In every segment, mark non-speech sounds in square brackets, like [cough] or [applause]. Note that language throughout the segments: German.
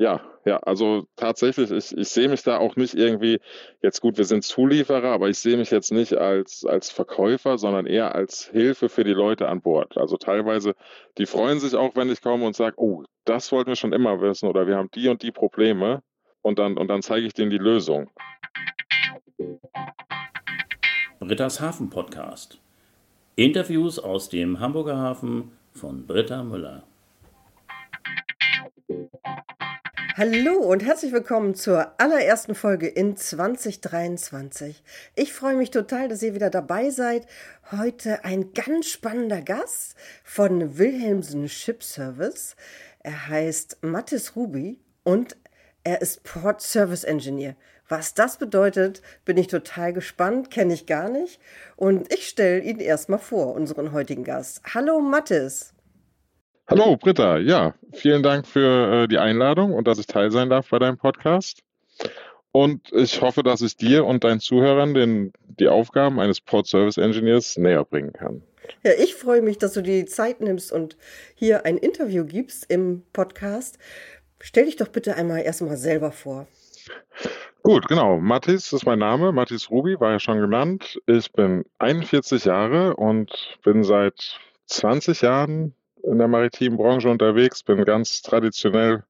Ja, ja, also tatsächlich, ich, ich sehe mich da auch nicht irgendwie, jetzt gut, wir sind Zulieferer, aber ich sehe mich jetzt nicht als, als Verkäufer, sondern eher als Hilfe für die Leute an Bord. Also teilweise, die freuen sich auch, wenn ich komme und sage, oh, das wollten wir schon immer wissen oder wir haben die und die Probleme und dann, und dann zeige ich denen die Lösung. Britta's Hafen Podcast. Interviews aus dem Hamburger Hafen von Britta Müller. Hallo und herzlich willkommen zur allerersten Folge in 2023. Ich freue mich total, dass ihr wieder dabei seid. Heute ein ganz spannender Gast von Wilhelmsen Ship Service. Er heißt Mattis Ruby und er ist Port Service Engineer. Was das bedeutet, bin ich total gespannt, kenne ich gar nicht. Und ich stelle ihn erstmal vor, unseren heutigen Gast. Hallo Mattis. Hallo Britta, ja, vielen Dank für äh, die Einladung und dass ich teil sein darf bei deinem Podcast. Und ich hoffe, dass ich dir und deinen Zuhörern den, die Aufgaben eines Port Service Engineers näher bringen kann. Ja, ich freue mich, dass du dir die Zeit nimmst und hier ein Interview gibst im Podcast. Stell dich doch bitte einmal erstmal selber vor. Gut, genau. Mathis ist mein Name. Mathis Ruby war ja schon genannt. Ich bin 41 Jahre und bin seit 20 Jahren in der maritimen Branche unterwegs, bin ganz traditionell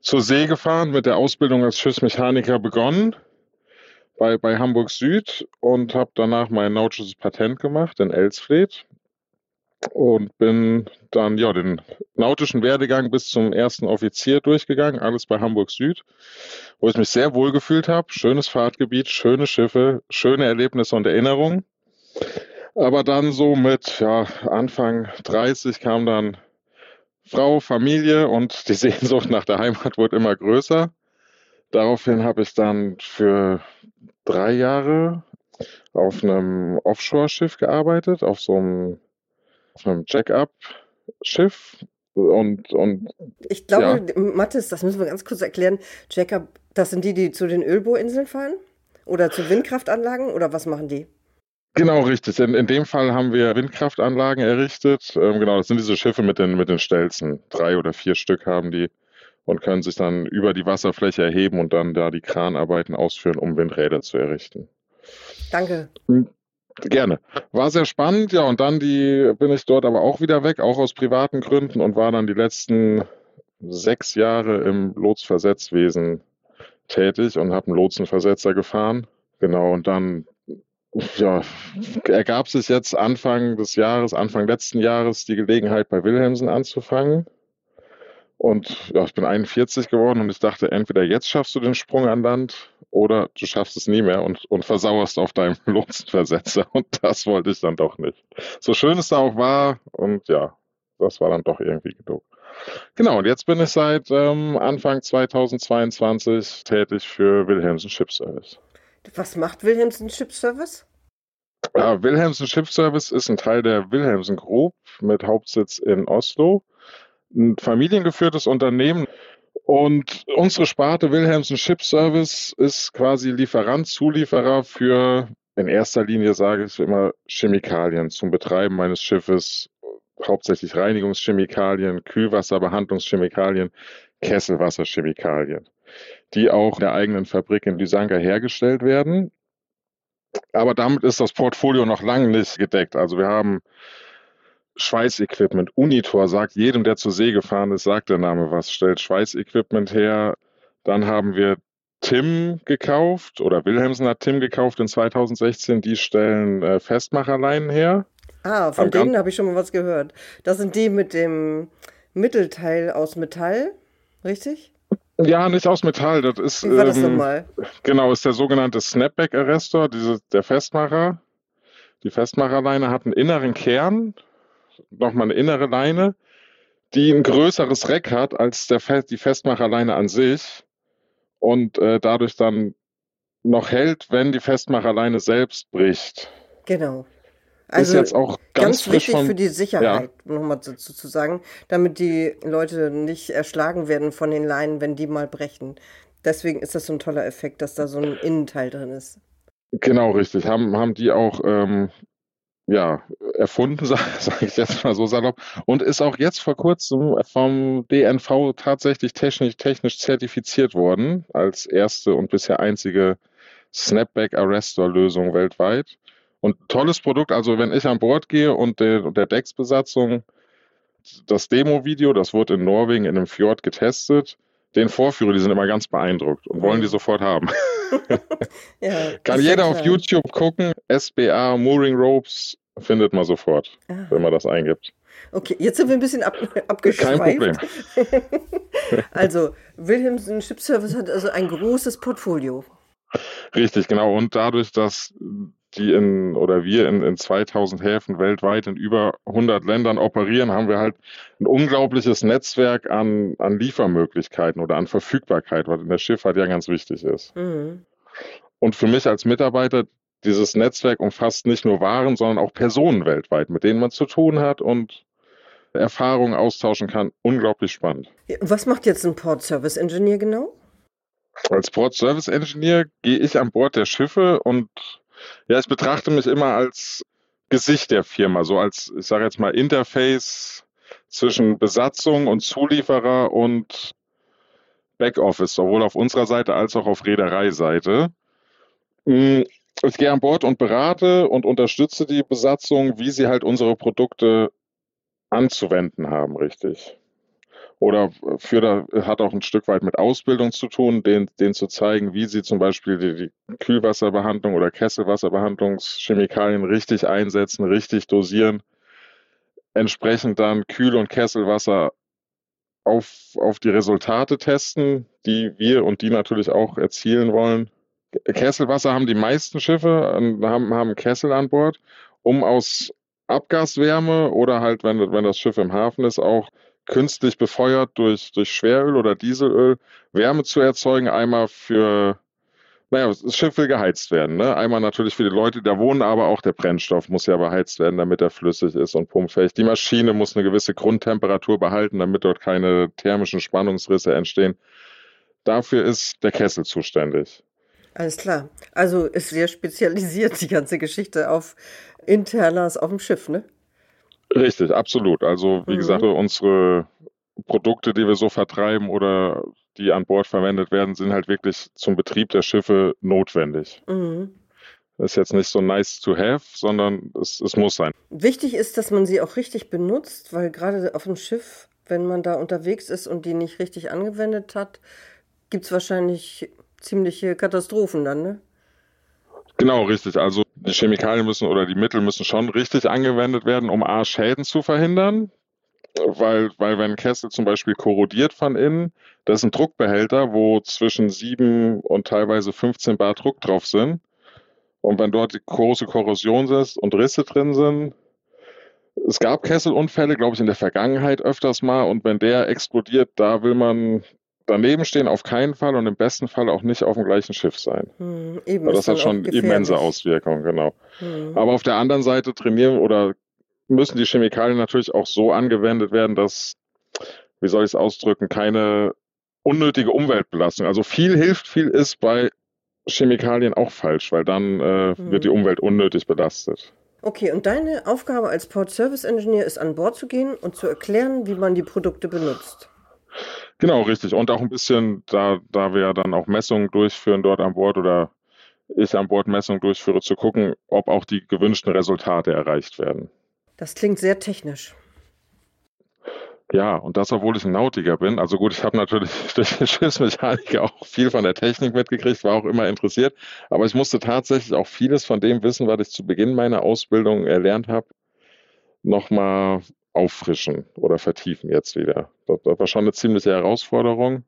zur See gefahren, mit der Ausbildung als Schiffsmechaniker begonnen bei, bei Hamburg Süd und habe danach mein nautisches Patent gemacht in Elsfleth und bin dann ja den nautischen Werdegang bis zum ersten Offizier durchgegangen, alles bei Hamburg Süd, wo ich mich sehr wohl gefühlt habe. Schönes Fahrtgebiet, schöne Schiffe, schöne Erlebnisse und Erinnerungen. Aber dann so mit ja, Anfang 30 kam dann Frau, Familie und die [laughs] Sehnsucht nach der Heimat wurde immer größer. Daraufhin habe ich dann für drei Jahre auf einem Offshore-Schiff gearbeitet, auf so einem, auf einem Check-up-Schiff. Und, und, ich glaube, ja. Mathis, das müssen wir ganz kurz erklären. Check-up, das sind die, die zu den Ölbohrinseln fahren? Oder zu Windkraftanlagen? Oder was machen die? Genau, richtig. In, in dem Fall haben wir Windkraftanlagen errichtet. Ähm, genau, das sind diese Schiffe mit den, mit den Stelzen. Drei oder vier Stück haben die und können sich dann über die Wasserfläche erheben und dann da die Kranarbeiten ausführen, um Windräder zu errichten. Danke. Hm, gerne. War sehr spannend, ja, und dann die bin ich dort aber auch wieder weg, auch aus privaten Gründen und war dann die letzten sechs Jahre im Lotsenversetzwesen tätig und habe einen Lotsenversetzer gefahren. Genau, und dann ja, ergab sich jetzt Anfang des Jahres, Anfang letzten Jahres die Gelegenheit, bei Wilhelmsen anzufangen. Und ja, ich bin 41 geworden und ich dachte, entweder jetzt schaffst du den Sprung an Land oder du schaffst es nie mehr und, und versauerst auf deinem [laughs] Lotsenversetzer. Und das wollte ich dann doch nicht. So schön es da auch war und ja, das war dann doch irgendwie genug. Genau, und jetzt bin ich seit ähm, Anfang 2022 tätig für Wilhelmsen Ship Service. Was macht Wilhelmsen Ship Service? Ja, Wilhelmsen Ship Service ist ein Teil der Wilhelmsen Group mit Hauptsitz in Oslo. Ein familiengeführtes Unternehmen. Und unsere Sparte Wilhelmsen Ship Service ist quasi Lieferant, Zulieferer für in erster Linie, sage ich immer, Chemikalien zum Betreiben meines Schiffes, hauptsächlich Reinigungschemikalien, Kühlwasserbehandlungschemikalien, Kesselwasserchemikalien die auch in der eigenen Fabrik in Lysanka hergestellt werden. Aber damit ist das Portfolio noch lange nicht gedeckt. Also wir haben Schweißequipment. Unitor sagt jedem, der zur See gefahren ist, sagt der Name was, stellt Schweißequipment her. Dann haben wir Tim gekauft oder Wilhelmsen hat Tim gekauft in 2016. Die stellen äh, Festmacherleinen her. Ah, von denen habe ich schon mal was gehört. Das sind die mit dem Mittelteil aus Metall, richtig? Ja, nicht aus Metall. Das ist, Wie war das ähm, nochmal? Genau, ist der sogenannte Snapback-Arrestor, der Festmacher. Die Festmacherleine hat einen inneren Kern, nochmal eine innere Leine, die ein größeres Reck hat als der, die Festmacherleine an sich und äh, dadurch dann noch hält, wenn die Festmacherleine selbst bricht. Genau. Also ist jetzt auch ganz, ganz wichtig von, für die Sicherheit, ja. nochmal dazu zu sagen, damit die Leute nicht erschlagen werden von den Leinen, wenn die mal brechen. Deswegen ist das so ein toller Effekt, dass da so ein Innenteil drin ist. Genau, richtig. Haben, haben die auch ähm, ja, erfunden, [laughs] sage sag ich jetzt mal so salopp, und ist auch jetzt vor kurzem vom DNV tatsächlich technisch, technisch zertifiziert worden als erste und bisher einzige Snapback-Arrestor-Lösung weltweit. Und tolles Produkt, also wenn ich an Bord gehe und der, der Decksbesatzung das Demo-Video, das wurde in Norwegen in einem Fjord getestet, den vorführe, die sind immer ganz beeindruckt und wollen die sofort haben. [laughs] ja, Kann jeder auf YouTube gucken, SBA Mooring Ropes findet man sofort, ah. wenn man das eingibt. Okay, jetzt sind wir ein bisschen ab, [laughs] abgeschweift. Kein Problem. [laughs] also, Wilhelmsen Ship Service hat also ein großes Portfolio. Richtig, genau. Und dadurch, dass die in oder wir in, in 2000 Häfen weltweit in über 100 Ländern operieren, haben wir halt ein unglaubliches Netzwerk an, an Liefermöglichkeiten oder an Verfügbarkeit, was in der Schifffahrt ja ganz wichtig ist. Mhm. Und für mich als Mitarbeiter, dieses Netzwerk umfasst nicht nur Waren, sondern auch Personen weltweit, mit denen man zu tun hat und Erfahrungen austauschen kann. Unglaublich spannend. Was macht jetzt ein Port Service Engineer genau? Als Port Service Engineer gehe ich an Bord der Schiffe und ja, ich betrachte mich immer als Gesicht der Firma, so als, ich sage jetzt mal, Interface zwischen Besatzung und Zulieferer und Backoffice, sowohl auf unserer Seite als auch auf Reedereiseite. Hm, ich gehe an Bord und berate und unterstütze die Besatzung, wie sie halt unsere Produkte anzuwenden haben, richtig oder für da hat auch ein Stück weit mit Ausbildung zu tun, denen, denen zu zeigen, wie sie zum Beispiel die, die Kühlwasserbehandlung oder Kesselwasserbehandlungschemikalien richtig einsetzen, richtig dosieren, entsprechend dann Kühl- und Kesselwasser auf, auf die Resultate testen, die wir und die natürlich auch erzielen wollen. Kesselwasser haben die meisten Schiffe, haben, haben Kessel an Bord, um aus Abgaswärme oder halt, wenn, wenn das Schiff im Hafen ist, auch künstlich befeuert durch, durch Schweröl oder Dieselöl Wärme zu erzeugen. Einmal für, naja, das Schiff will geheizt werden. Ne? Einmal natürlich für die Leute, die da wohnen, aber auch der Brennstoff muss ja beheizt werden, damit er flüssig ist und pumpfähig. Die Maschine muss eine gewisse Grundtemperatur behalten, damit dort keine thermischen Spannungsrisse entstehen. Dafür ist der Kessel zuständig. Alles klar. Also ist sehr spezialisiert die ganze Geschichte auf Internas auf dem Schiff, ne? Richtig, absolut. Also wie mhm. gesagt, unsere Produkte, die wir so vertreiben oder die an Bord verwendet werden, sind halt wirklich zum Betrieb der Schiffe notwendig. Mhm. Das ist jetzt nicht so nice to have, sondern es, es muss sein. Wichtig ist, dass man sie auch richtig benutzt, weil gerade auf dem Schiff, wenn man da unterwegs ist und die nicht richtig angewendet hat, gibt es wahrscheinlich ziemliche Katastrophen dann, ne? Genau, richtig. Also die Chemikalien müssen oder die Mittel müssen schon richtig angewendet werden, um A, Schäden zu verhindern. Weil, weil wenn ein Kessel zum Beispiel korrodiert von innen, das ist ein Druckbehälter, wo zwischen 7 und teilweise 15 Bar Druck drauf sind. Und wenn dort die große Korrosion ist und Risse drin sind, es gab Kesselunfälle, glaube ich, in der Vergangenheit öfters mal. Und wenn der explodiert, da will man daneben stehen auf keinen Fall und im besten Fall auch nicht auf dem gleichen Schiff sein. Hm, eben, das hat schon immense Auswirkungen, genau. Hm. Aber auf der anderen Seite trainieren oder müssen die Chemikalien natürlich auch so angewendet werden, dass, wie soll ich es ausdrücken, keine unnötige Umweltbelastung. Also viel hilft, viel ist bei Chemikalien auch falsch, weil dann äh, hm. wird die Umwelt unnötig belastet. Okay, und deine Aufgabe als Port Service Engineer ist an Bord zu gehen und zu erklären, wie man die Produkte benutzt. Genau, richtig. Und auch ein bisschen, da, da wir ja dann auch Messungen durchführen dort an Bord oder ich an Bord Messungen durchführe, zu gucken, ob auch die gewünschten Resultate erreicht werden. Das klingt sehr technisch. Ja, und das, obwohl ich ein Nautiker bin. Also gut, ich habe natürlich [laughs] durch die Schiffsmechaniker auch viel von der Technik mitgekriegt, war auch immer interessiert. Aber ich musste tatsächlich auch vieles von dem Wissen, was ich zu Beginn meiner Ausbildung erlernt habe, nochmal auffrischen oder vertiefen jetzt wieder. Das, das war schon eine ziemliche Herausforderung,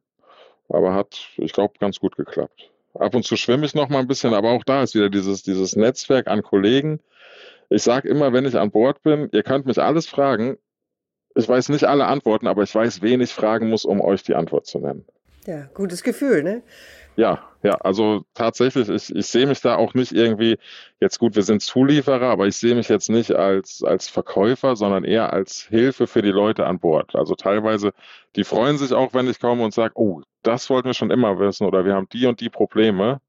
aber hat, ich glaube, ganz gut geklappt. Ab und zu schwimme ich noch mal ein bisschen, aber auch da ist wieder dieses, dieses Netzwerk an Kollegen. Ich sage immer, wenn ich an Bord bin, ihr könnt mich alles fragen. Ich weiß nicht alle Antworten, aber ich weiß, wen ich fragen muss, um euch die Antwort zu nennen. Ja, gutes Gefühl, ne? Ja, ja, also tatsächlich, ich, ich sehe mich da auch nicht irgendwie, jetzt gut, wir sind Zulieferer, aber ich sehe mich jetzt nicht als, als Verkäufer, sondern eher als Hilfe für die Leute an Bord. Also teilweise, die freuen sich auch, wenn ich komme und sage, oh, das wollten wir schon immer wissen oder wir haben die und die Probleme.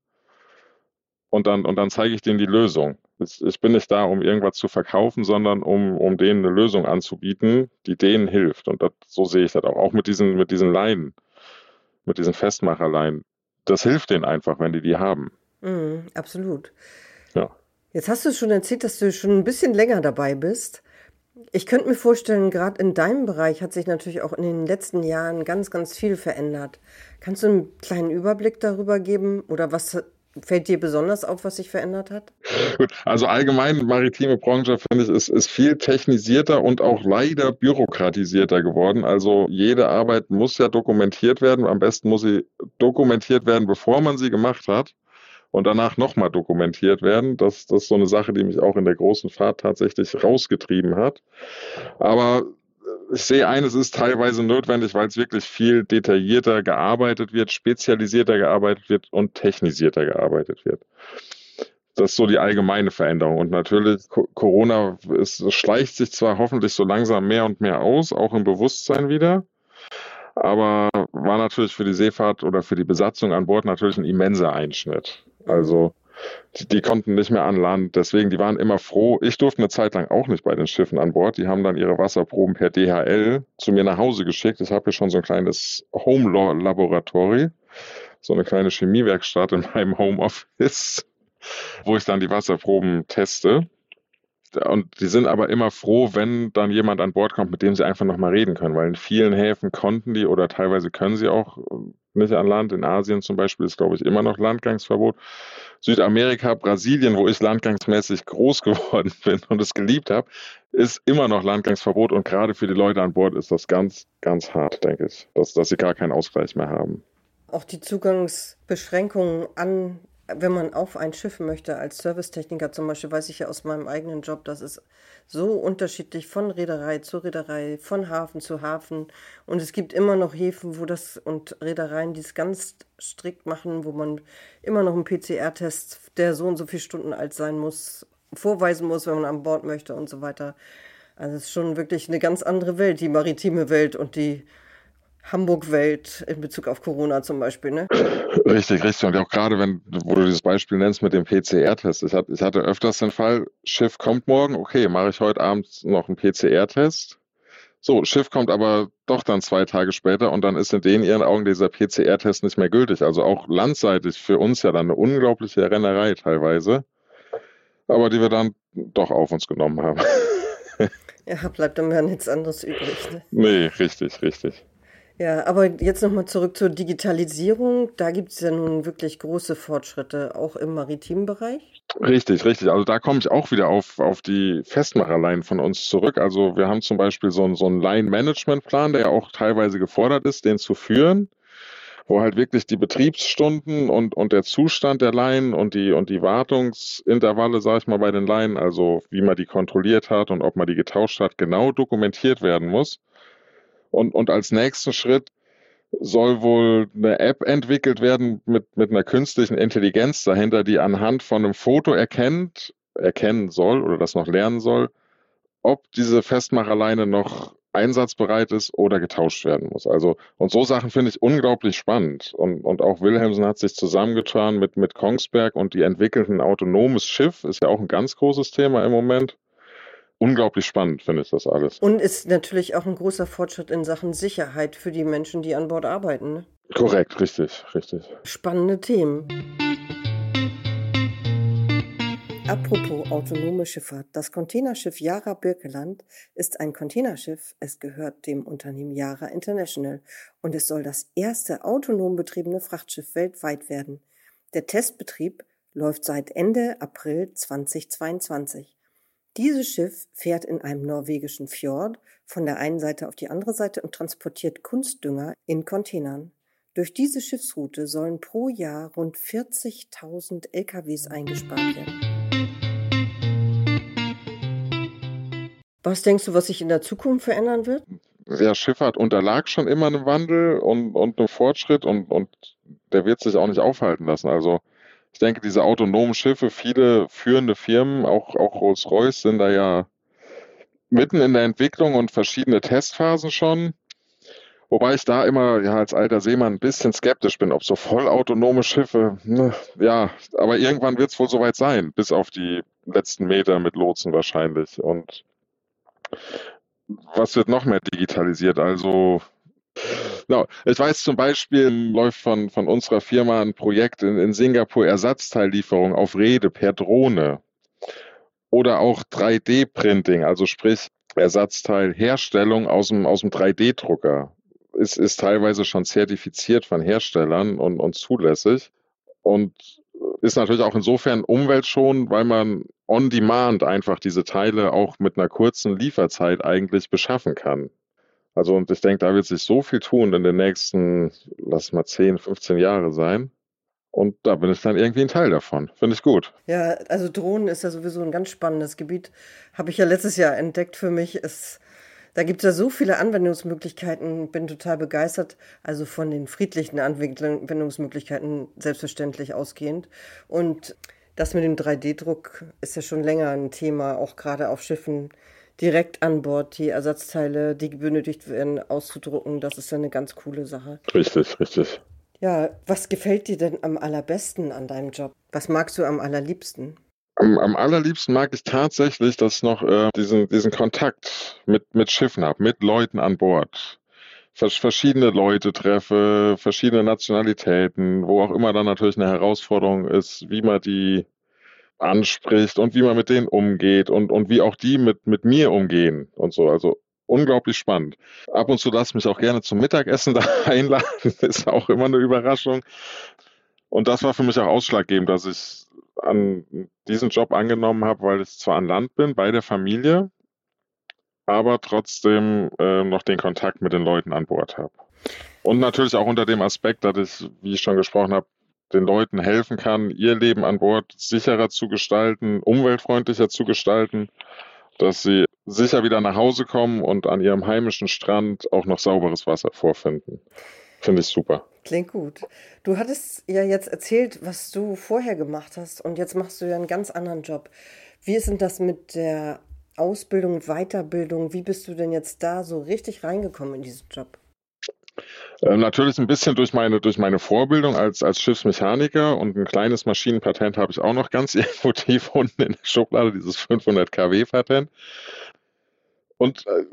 und dann, und dann zeige ich denen die Lösung. Ich bin nicht da, um irgendwas zu verkaufen, sondern um, um denen eine Lösung anzubieten, die denen hilft. Und das, so sehe ich das auch. Auch mit diesen, mit diesen Leinen, mit diesen Festmacherleinen. Das hilft denen einfach, wenn die die haben. Mhm, absolut. Ja. Jetzt hast du schon erzählt, dass du schon ein bisschen länger dabei bist. Ich könnte mir vorstellen, gerade in deinem Bereich hat sich natürlich auch in den letzten Jahren ganz, ganz viel verändert. Kannst du einen kleinen Überblick darüber geben oder was fällt dir besonders auf, was sich verändert hat? Gut, also allgemein maritime Branche finde ich ist, ist viel technisierter und auch leider bürokratisierter geworden. Also jede Arbeit muss ja dokumentiert werden. Am besten muss sie dokumentiert werden, bevor man sie gemacht hat und danach nochmal dokumentiert werden. Das, das ist so eine Sache, die mich auch in der großen Fahrt tatsächlich rausgetrieben hat. Aber ich sehe ein, ist teilweise notwendig, weil es wirklich viel detaillierter gearbeitet wird, spezialisierter gearbeitet wird und technisierter gearbeitet wird. Das ist so die allgemeine Veränderung. Und natürlich, Corona es schleicht sich zwar hoffentlich so langsam mehr und mehr aus, auch im Bewusstsein wieder aber war natürlich für die Seefahrt oder für die Besatzung an Bord natürlich ein immenser Einschnitt. Also die, konnten nicht mehr an Land, deswegen die waren immer froh. Ich durfte eine Zeit lang auch nicht bei den Schiffen an Bord. Die haben dann ihre Wasserproben per DHL zu mir nach Hause geschickt. Ich habe hier schon so ein kleines Home-Laboratory, so eine kleine Chemiewerkstatt in [laughs] meinem Homeoffice, wo ich dann die Wasserproben teste und die sind aber immer froh, wenn dann jemand an Bord kommt, mit dem sie einfach nochmal reden können, weil in vielen Häfen konnten die oder teilweise können sie auch äh, nicht an Land. In Asien zum Beispiel ist, glaube ich, immer noch Landgangsverbot. Südamerika, Brasilien, wo ich landgangsmäßig groß [laughs] geworden bin und es geliebt habe, ist immer noch Landgangsverbot und gerade für die Leute an Bord ist das ganz, ganz hart, denke ich, dass, dass sie gar keinen Ausgleich mehr haben. Auch die Zugangsbeschränkungen an wenn man auf ein Schiff möchte, als Servicetechniker zum Beispiel, weiß ich ja aus meinem eigenen Job, das ist so unterschiedlich von Reederei zu Reederei, von Hafen zu Hafen. Und es gibt immer noch Häfen, wo das und Reedereien, die es ganz strikt machen, wo man immer noch einen PCR-Test, der so und so viele Stunden alt sein muss, vorweisen muss, wenn man an Bord möchte und so weiter. Also es ist schon wirklich eine ganz andere Welt, die maritime Welt und die Hamburg-Welt in Bezug auf Corona zum Beispiel, ne? Richtig, richtig. Und auch gerade, wenn, wo du dieses Beispiel nennst mit dem PCR-Test. Ich, ich hatte öfters den Fall, Schiff kommt morgen, okay, mache ich heute Abend noch einen PCR-Test. So, Schiff kommt aber doch dann zwei Tage später und dann ist in den ihren Augen dieser PCR-Test nicht mehr gültig. Also auch landseitig für uns ja dann eine unglaubliche Rennerei teilweise. Aber die wir dann doch auf uns genommen haben. [laughs] ja, bleibt dann ja nichts anderes übrig. Ne? Nee, richtig, richtig. Ja, aber jetzt nochmal zurück zur Digitalisierung. Da gibt es ja nun wirklich große Fortschritte, auch im maritimen Bereich. Richtig, richtig. Also da komme ich auch wieder auf, auf die Festmacherleien von uns zurück. Also wir haben zum Beispiel so einen, so einen Line-Management-Plan, der ja auch teilweise gefordert ist, den zu führen wo halt wirklich die Betriebsstunden und, und der Zustand der Leinen und die, und die Wartungsintervalle, sage ich mal, bei den Leinen, also wie man die kontrolliert hat und ob man die getauscht hat, genau dokumentiert werden muss. Und, und als nächsten Schritt soll wohl eine App entwickelt werden mit, mit einer künstlichen Intelligenz dahinter, die anhand von einem Foto erkennt, erkennen soll oder das noch lernen soll, ob diese Festmacherleine noch einsatzbereit ist oder getauscht werden muss. Also, und so Sachen finde ich unglaublich spannend. Und, und auch Wilhelmsen hat sich zusammengetan mit, mit Kongsberg und die entwickelten autonomes Schiff, ist ja auch ein ganz großes Thema im Moment unglaublich spannend, finde ich das alles. Und ist natürlich auch ein großer Fortschritt in Sachen Sicherheit für die Menschen, die an Bord arbeiten. Ne? Korrekt, richtig, richtig. Spannende Themen. Apropos autonome Schifffahrt. Das Containerschiff Yara Birkeland ist ein Containerschiff. Es gehört dem Unternehmen Yara International und es soll das erste autonom betriebene Frachtschiff weltweit werden. Der Testbetrieb läuft seit Ende April 2022. Dieses Schiff fährt in einem norwegischen Fjord von der einen Seite auf die andere Seite und transportiert Kunstdünger in Containern. Durch diese Schiffsroute sollen pro Jahr rund 40.000 LKWs eingespart werden. Was denkst du, was sich in der Zukunft verändern wird? Ja, Schifffahrt unterlag schon immer einem Wandel und, und einem Fortschritt und, und der wird sich auch nicht aufhalten lassen. Also ich denke, diese autonomen Schiffe, viele führende Firmen, auch, auch Rolls-Royce, sind da ja mitten in der Entwicklung und verschiedene Testphasen schon. Wobei ich da immer ja als alter Seemann ein bisschen skeptisch bin, ob so vollautonome Schiffe, ne, ja, aber irgendwann wird es wohl soweit sein, bis auf die letzten Meter mit Lotsen wahrscheinlich. Und was wird noch mehr digitalisiert? Also Genau. Ich weiß zum Beispiel, läuft von, von unserer Firma ein Projekt in, in Singapur Ersatzteillieferung auf Rede per Drohne. Oder auch 3D-Printing, also sprich Ersatzteilherstellung aus dem, aus dem 3D-Drucker. Ist, ist teilweise schon zertifiziert von Herstellern und, und zulässig. Und ist natürlich auch insofern umweltschonend, weil man on demand einfach diese Teile auch mit einer kurzen Lieferzeit eigentlich beschaffen kann. Also und ich denke, da wird sich so viel tun in den nächsten, lass mal 10, 15 Jahre sein. Und da bin ich dann irgendwie ein Teil davon. Finde ich gut. Ja, also Drohnen ist ja sowieso ein ganz spannendes Gebiet. Habe ich ja letztes Jahr entdeckt für mich. Es, da gibt es ja so viele Anwendungsmöglichkeiten. Bin total begeistert. Also von den friedlichen Anwendungsmöglichkeiten selbstverständlich ausgehend. Und das mit dem 3D-Druck ist ja schon länger ein Thema, auch gerade auf Schiffen direkt an Bord die Ersatzteile, die benötigt werden, auszudrucken. Das ist ja eine ganz coole Sache. Richtig, richtig. Ja, was gefällt dir denn am allerbesten an deinem Job? Was magst du am allerliebsten? Am, am allerliebsten mag ich tatsächlich, dass ich noch äh, diesen, diesen Kontakt mit, mit Schiffen habe, mit Leuten an Bord. Verschiedene Leute treffe, verschiedene Nationalitäten, wo auch immer dann natürlich eine Herausforderung ist, wie man die anspricht und wie man mit denen umgeht und, und wie auch die mit, mit mir umgehen und so. Also unglaublich spannend. Ab und zu lasse ich mich auch gerne zum Mittagessen [laughs] da einladen. [laughs] Ist auch immer eine Überraschung. Und das war für mich auch ausschlaggebend, dass ich an diesen Job angenommen habe, weil ich zwar an Land bin, bei der Familie, aber trotzdem äh, noch den Kontakt mit den Leuten an Bord habe. Und natürlich auch unter dem Aspekt, dass ich, wie ich schon gesprochen habe, den Leuten helfen kann, ihr Leben an Bord sicherer zu gestalten, umweltfreundlicher zu gestalten, dass sie sicher wieder nach Hause kommen und an ihrem heimischen Strand auch noch sauberes Wasser vorfinden. Finde ich super. Klingt gut. Du hattest ja jetzt erzählt, was du vorher gemacht hast und jetzt machst du ja einen ganz anderen Job. Wie ist denn das mit der Ausbildung, Weiterbildung? Wie bist du denn jetzt da so richtig reingekommen in diesen Job? Ähm, natürlich ein bisschen durch meine, durch meine Vorbildung als, als Schiffsmechaniker und ein kleines Maschinenpatent habe ich auch noch ganz [laughs] irgendwo tief unten in der Schublade, dieses 500 kW Patent. Und äh,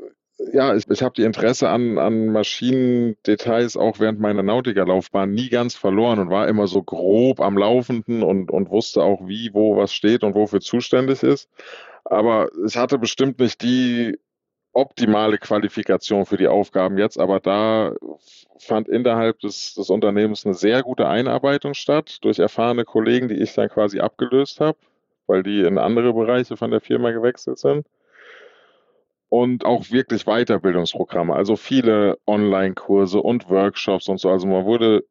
ja, ich, ich habe die Interesse an, an Maschinendetails auch während meiner Nautikerlaufbahn nie ganz verloren und war immer so grob am Laufenden und, und wusste auch, wie, wo was steht und wofür zuständig ist. Aber ich hatte bestimmt nicht die optimale Qualifikation für die Aufgaben jetzt, aber da fand innerhalb des, des Unternehmens eine sehr gute Einarbeitung statt durch erfahrene Kollegen, die ich dann quasi abgelöst habe, weil die in andere Bereiche von der Firma gewechselt sind. Und auch wirklich Weiterbildungsprogramme, also viele Online-Kurse und Workshops und so. Also man wurde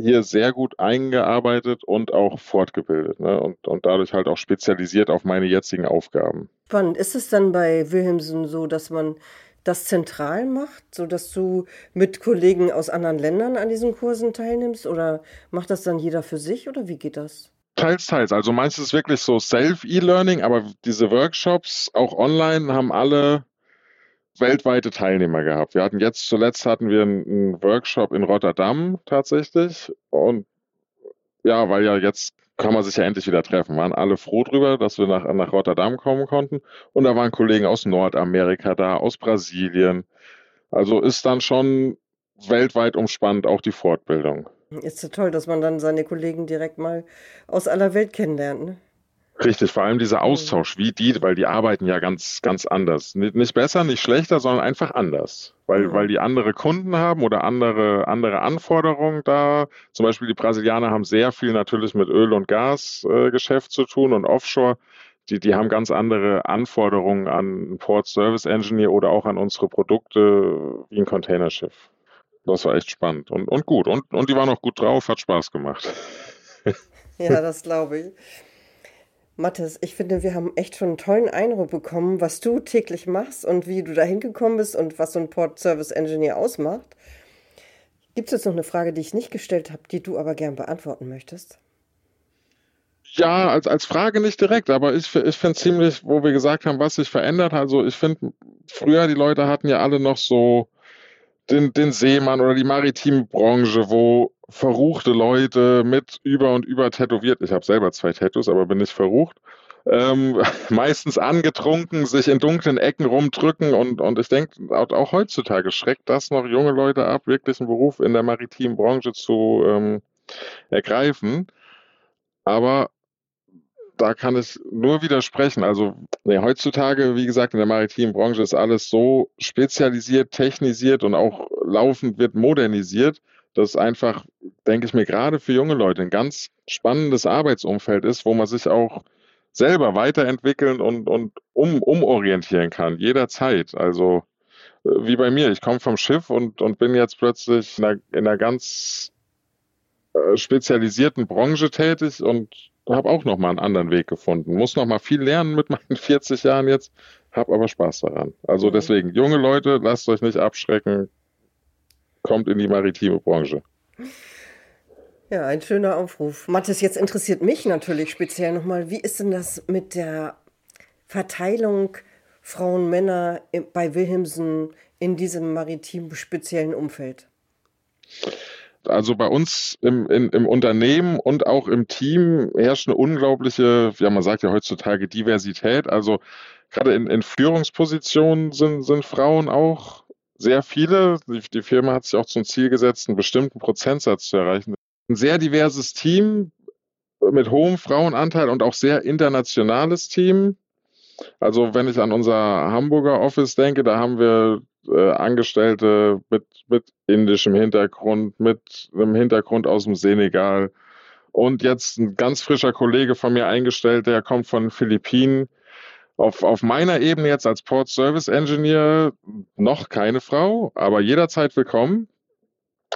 hier sehr gut eingearbeitet und auch fortgebildet ne? und, und dadurch halt auch spezialisiert auf meine jetzigen Aufgaben. Spannend. Ist es dann bei Wilhelmsen so, dass man das zentral macht, sodass du mit Kollegen aus anderen Ländern an diesen Kursen teilnimmst oder macht das dann jeder für sich oder wie geht das? Teils, teils. Also meistens ist wirklich so Self-E-Learning, aber diese Workshops auch online haben alle weltweite Teilnehmer gehabt. Wir hatten jetzt zuletzt hatten wir einen Workshop in Rotterdam tatsächlich und ja, weil ja jetzt kann man sich ja endlich wieder treffen. Waren alle froh drüber, dass wir nach, nach Rotterdam kommen konnten. Und da waren Kollegen aus Nordamerika da, aus Brasilien. Also ist dann schon weltweit umspannt auch die Fortbildung. Ist ja toll, dass man dann seine Kollegen direkt mal aus aller Welt kennenlernt. Ne? Richtig, vor allem dieser mhm. Austausch, wie die, weil die arbeiten ja ganz, ganz anders. Nicht besser, nicht schlechter, sondern einfach anders. Weil, mhm. weil die andere Kunden haben oder andere, andere Anforderungen da. Zum Beispiel die Brasilianer haben sehr viel natürlich mit Öl- und Gasgeschäft äh, zu tun und Offshore. Die, die haben ganz andere Anforderungen an Port Service Engineer oder auch an unsere Produkte wie ein Containerschiff. Das war echt spannend und, und gut. Und, und die waren auch gut drauf, hat Spaß gemacht. ja, das glaube ich. Mathis, ich finde, wir haben echt schon einen tollen Eindruck bekommen, was du täglich machst und wie du da hingekommen bist und was so ein Port Service Engineer ausmacht. Gibt es jetzt noch eine Frage, die ich nicht gestellt habe, die du aber gern beantworten möchtest? Ja, als, als Frage nicht direkt, aber ich, ich finde ziemlich, wo wir gesagt haben, was sich verändert. Also ich finde, früher die Leute hatten ja alle noch so den, den Seemann oder die maritime Branche, wo verruchte Leute mit über und über tätowiert, ich habe selber zwei Tattoos, aber bin nicht verrucht, ähm, [laughs] meistens angetrunken, sich in dunklen Ecken rumdrücken und, und ich denke, auch, auch, heutzutage schreckt das noch junge Leute ab, wirklich einen Beruf in der maritimen Branche zu ähm, ergreifen. Aber da kann ich nur widersprechen. Also nee, heutzutage, wie gesagt, in der maritimen Branche ist alles so spezialisiert, technisiert und auch laufend wird modernisiert, dass einfach, denke ich mir, gerade für junge Leute ein ganz spannendes Arbeitsumfeld ist, wo man sich auch selber weiterentwickeln und, und um, umorientieren kann, jederzeit. Also äh, wie bei mir, ich komme vom Schiff und, und bin jetzt plötzlich in einer, in einer ganz äh, spezialisierten Branche tätig und habe auch nochmal einen anderen Weg gefunden. Muss nochmal viel lernen mit meinen [laughs] 40 Jahren jetzt, habe aber Spaß daran. Also mhm. deswegen, junge Leute, lasst euch nicht abschrecken, kommt in die maritime Branche. Ja, ein schöner Aufruf. Mathis, jetzt interessiert mich natürlich speziell nochmal, wie ist denn das mit der Verteilung Frauen, Männer bei Wilhelmsen in diesem maritim speziellen Umfeld? Also bei uns im, in, im Unternehmen und auch im Team herrscht eine unglaubliche, ja man sagt ja heutzutage Diversität. Also gerade in, in Führungspositionen sind, sind Frauen auch sehr viele. Die, die Firma hat sich auch zum Ziel gesetzt, einen bestimmten Prozentsatz zu erreichen ein sehr diverses Team mit hohem Frauenanteil und auch sehr internationales Team. Also wenn ich an unser Hamburger Office denke, da haben wir äh, Angestellte mit, mit indischem Hintergrund, mit einem Hintergrund aus dem Senegal und jetzt ein ganz frischer Kollege von mir eingestellt, der kommt von den Philippinen. Auf, auf meiner Ebene jetzt als Port Service Engineer noch keine Frau, aber jederzeit willkommen.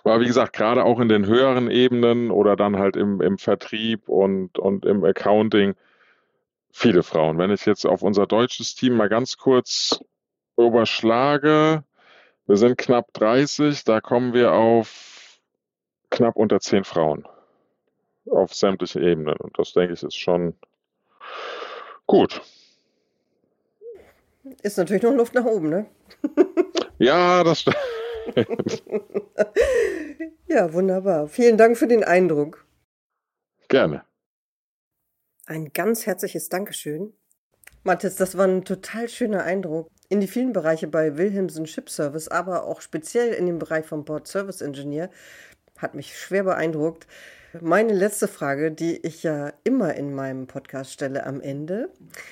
Aber wie gesagt, gerade auch in den höheren Ebenen oder dann halt im, im Vertrieb und, und im Accounting viele Frauen. Wenn ich jetzt auf unser deutsches Team mal ganz kurz überschlage, wir sind knapp 30, da kommen wir auf knapp unter 10 Frauen auf sämtlichen Ebenen. Und das denke ich ist schon gut. Ist natürlich noch Luft nach oben, ne? [laughs] ja, das stimmt. [laughs] ja, wunderbar. Vielen Dank für den Eindruck. Gerne. Ein ganz herzliches Dankeschön. Mathis, das war ein total schöner Eindruck in die vielen Bereiche bei Wilhelmsen Ship Service, aber auch speziell in dem Bereich vom Port Service Engineer. Hat mich schwer beeindruckt. Meine letzte Frage, die ich ja immer in meinem Podcast stelle am Ende,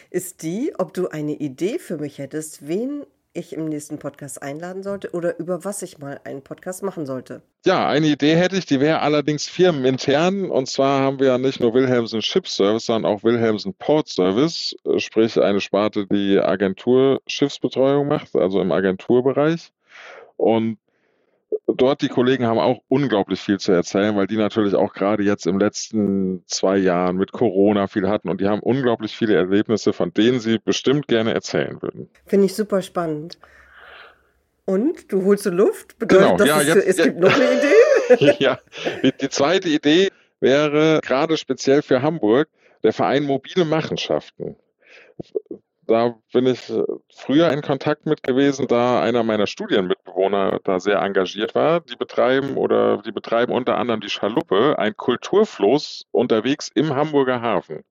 ist die, ob du eine Idee für mich hättest, wen ich im nächsten Podcast einladen sollte oder über was ich mal einen Podcast machen sollte. Ja, eine Idee hätte ich, die wäre allerdings firmenintern. Und zwar haben wir ja nicht nur Wilhelmsen Ship Service, sondern auch Wilhelmsen Port Service, äh, sprich eine Sparte, die Agentur Schiffsbetreuung macht, also im Agenturbereich. Und dort die Kollegen haben auch unglaublich viel zu erzählen, weil die natürlich auch gerade jetzt im letzten zwei Jahren mit Corona viel hatten und die haben unglaublich viele Erlebnisse, von denen sie bestimmt gerne erzählen würden. Finde ich super spannend. Und du holst du Luft? Bedeutet genau, ja, jetzt, es ja, gibt noch eine Idee? [laughs] ja, die, die zweite Idee wäre gerade speziell für Hamburg der Verein Mobile Machenschaften da bin ich äh, früher in Kontakt mit gewesen, da einer meiner Studienmitbewohner da sehr engagiert war. Die betreiben oder die betreiben unter anderem die Schaluppe, ein Kulturfloß unterwegs im Hamburger Hafen.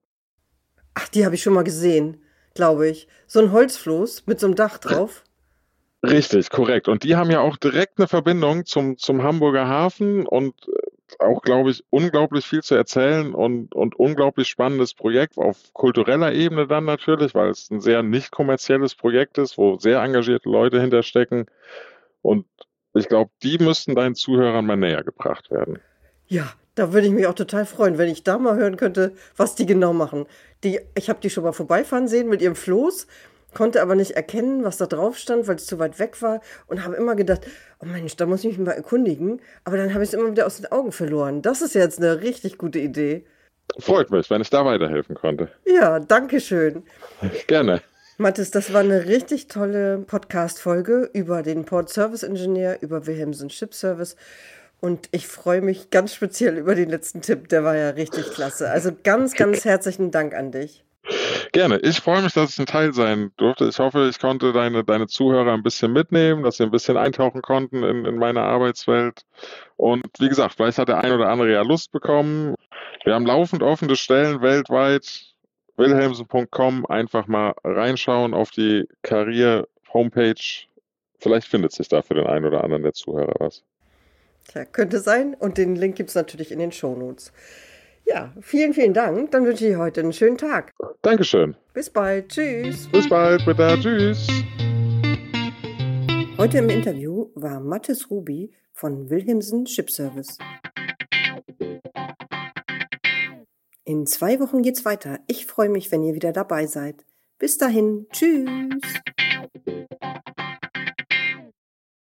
Ach, die habe ich schon mal gesehen, glaube ich. So ein Holzfloß mit so einem Dach drauf. Richtig, korrekt. Und die haben ja auch direkt eine Verbindung zum, zum Hamburger Hafen und äh, auch, glaube ich, unglaublich viel zu erzählen und, und unglaublich spannendes Projekt auf kultureller Ebene dann natürlich, weil es ein sehr nicht kommerzielles Projekt ist, wo sehr engagierte Leute hinterstecken. Und ich glaube, die müssten deinen Zuhörern mal näher gebracht werden. Ja, da würde ich mich auch total freuen, wenn ich da mal hören könnte, was die genau machen. Die, ich habe die schon mal vorbeifahren sehen mit ihrem Floß konnte aber nicht erkennen, was da drauf stand, weil es zu weit weg war und habe immer gedacht, oh Mensch, da muss ich mich mal erkundigen. Aber dann habe ich es immer wieder aus den Augen verloren. Das ist jetzt eine richtig gute Idee. Freut mich, wenn ich da weiterhelfen konnte. Ja, danke schön. Gerne. Mathis, das war eine richtig tolle Podcast-Folge über den Port Service Engineer, über Wilhelmsen Ship Service. Und ich freue mich ganz speziell über den letzten Tipp, der war ja richtig klasse. Also ganz, ganz herzlichen Dank an dich. Gerne. Ich freue mich, dass ich ein Teil sein durfte. Ich hoffe, ich konnte deine, deine Zuhörer ein bisschen mitnehmen, dass sie ein bisschen eintauchen konnten in, in meine Arbeitswelt. Und wie gesagt, vielleicht hat der ein oder andere ja Lust bekommen. Wir haben laufend offene Stellen weltweit. Wilhelmsen.com einfach mal reinschauen auf die Karriere-Homepage. Vielleicht findet sich da für den einen oder anderen der Zuhörer was. Ja, könnte sein. Und den Link gibt es natürlich in den Shownotes. Ja, vielen, vielen Dank. Dann wünsche ich heute einen schönen Tag. Dankeschön. Bis bald. Tschüss. Bis bald, bitte. Tschüss. Heute im Interview war Mathis Ruby von Wilhelmsen Ship Service. In zwei Wochen geht's weiter. Ich freue mich, wenn ihr wieder dabei seid. Bis dahin. Tschüss.